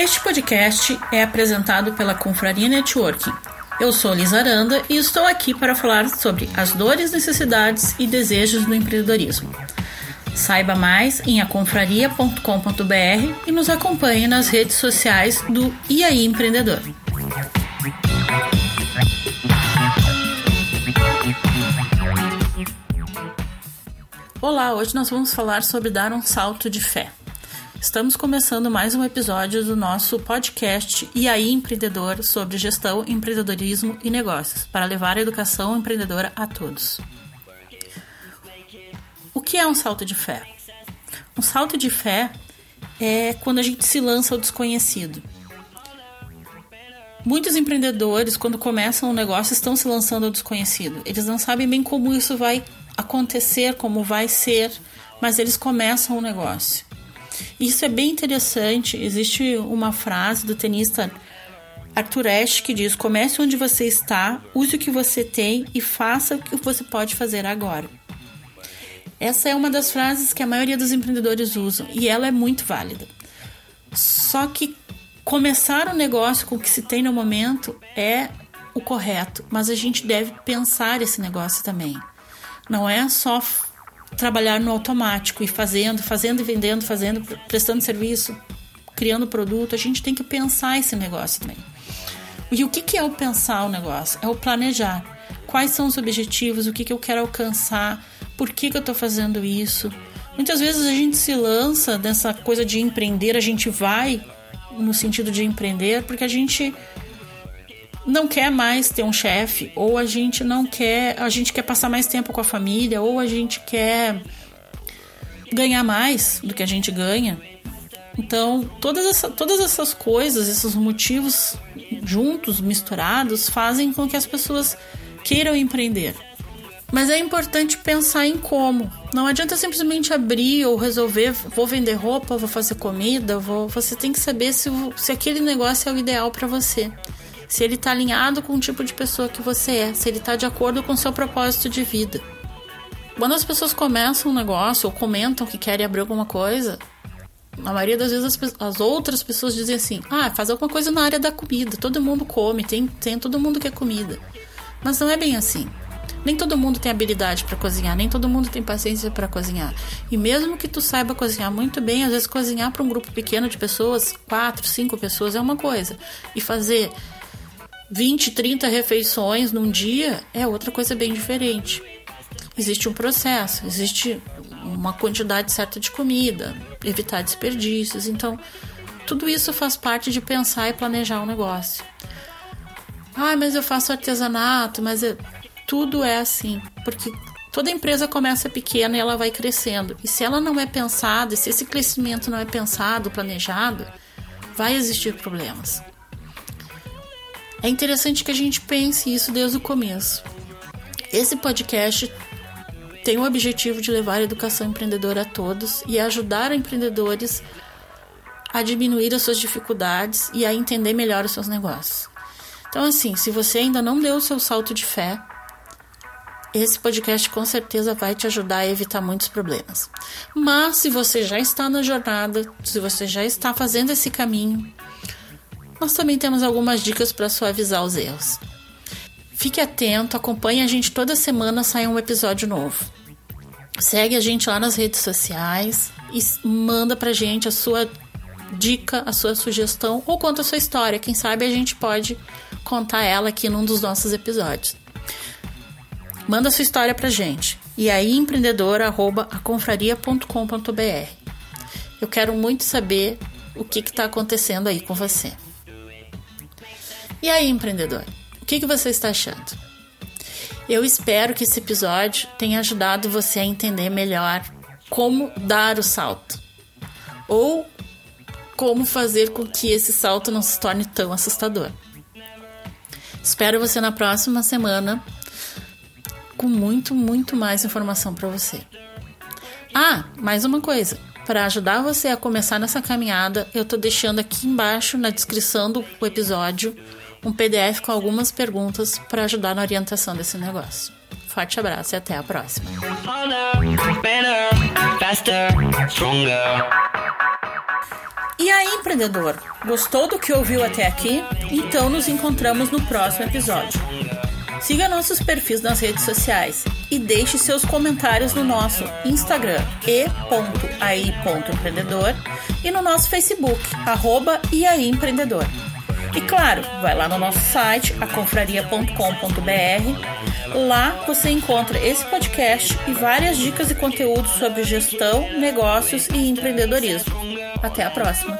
Este podcast é apresentado pela Confraria Networking. Eu sou Liz Aranda e estou aqui para falar sobre as dores, necessidades e desejos do empreendedorismo. Saiba mais em aconfraria.com.br e nos acompanhe nas redes sociais do IAI Empreendedor. Olá, hoje nós vamos falar sobre dar um salto de fé. Estamos começando mais um episódio do nosso podcast E aí Empreendedor sobre gestão, empreendedorismo e negócios, para levar a educação empreendedora a todos. O que é um salto de fé? Um salto de fé é quando a gente se lança ao desconhecido. Muitos empreendedores, quando começam um negócio, estão se lançando ao desconhecido. Eles não sabem bem como isso vai acontecer, como vai ser, mas eles começam o negócio. Isso é bem interessante. Existe uma frase do tenista Arthur Ashe que diz: comece onde você está, use o que você tem e faça o que você pode fazer agora. Essa é uma das frases que a maioria dos empreendedores usam e ela é muito válida. Só que começar o um negócio com o que se tem no momento é o correto, mas a gente deve pensar esse negócio também. Não é só trabalhar no automático e fazendo, fazendo e vendendo, fazendo, prestando serviço, criando produto. A gente tem que pensar esse negócio também. E o que, que é o pensar o negócio? É o planejar. Quais são os objetivos? O que, que eu quero alcançar? Por que, que eu estou fazendo isso? Muitas vezes a gente se lança nessa coisa de empreender, a gente vai no sentido de empreender porque a gente não quer mais ter um chefe, ou a gente não quer, a gente quer passar mais tempo com a família, ou a gente quer ganhar mais do que a gente ganha. Então, todas, essa, todas essas coisas, esses motivos juntos, misturados, fazem com que as pessoas queiram empreender. Mas é importante pensar em como. Não adianta simplesmente abrir ou resolver, vou vender roupa, vou fazer comida, vou... você tem que saber se, se aquele negócio é o ideal para você se ele está alinhado com o tipo de pessoa que você é, se ele está de acordo com o seu propósito de vida. Quando as pessoas começam um negócio ou comentam que querem abrir alguma coisa, a maioria das vezes as, as, outras pessoas dizem assim: ah, faz alguma coisa na área da comida, todo mundo come, tem, tem todo mundo quer comida. Mas não é bem assim. Nem todo mundo tem habilidade para cozinhar, nem todo mundo tem paciência para cozinhar. E mesmo que tu saiba cozinhar muito bem, às vezes cozinhar para um grupo pequeno de pessoas, quatro, cinco pessoas é uma coisa. E fazer 20, 30 refeições num dia é outra coisa bem diferente. Existe um processo, existe uma quantidade certa de comida, evitar desperdícios. Então, tudo isso faz parte de pensar e planejar o um negócio. Ah, mas eu faço artesanato, mas eu... tudo é assim, porque toda empresa começa pequena e ela vai crescendo. E se ela não é pensada, se esse crescimento não é pensado, planejado, vai existir problemas. É interessante que a gente pense isso desde o começo. Esse podcast tem o objetivo de levar a educação empreendedora a todos e ajudar empreendedores a diminuir as suas dificuldades e a entender melhor os seus negócios. Então, assim, se você ainda não deu o seu salto de fé, esse podcast com certeza vai te ajudar a evitar muitos problemas. Mas se você já está na jornada, se você já está fazendo esse caminho, nós também temos algumas dicas para suavizar os erros. Fique atento, acompanhe a gente toda semana sai um episódio novo. Segue a gente lá nas redes sociais e manda pra gente a sua dica, a sua sugestão ou conta a sua história. Quem sabe a gente pode contar ela aqui num dos nossos episódios. Manda a sua história pra gente. E aí, empreendedora.aconfraria.com.br. Eu quero muito saber o que está acontecendo aí com você. E aí, empreendedor, o que, que você está achando? Eu espero que esse episódio tenha ajudado você a entender melhor como dar o salto ou como fazer com que esse salto não se torne tão assustador. Espero você na próxima semana com muito, muito mais informação para você. Ah, mais uma coisa. Para ajudar você a começar nessa caminhada, eu estou deixando aqui embaixo na descrição do episódio um PDF com algumas perguntas para ajudar na orientação desse negócio. Forte abraço e até a próxima. E aí, empreendedor, gostou do que ouviu até aqui? Então nos encontramos no próximo episódio. Siga nossos perfis nas redes sociais e deixe seus comentários no nosso Instagram e.ai.empreendedor e no nosso Facebook, arroba Empreendedor. E claro, vai lá no nosso site, aconfraria.com.br. Lá você encontra esse podcast e várias dicas e conteúdos sobre gestão, negócios e empreendedorismo. Até a próxima!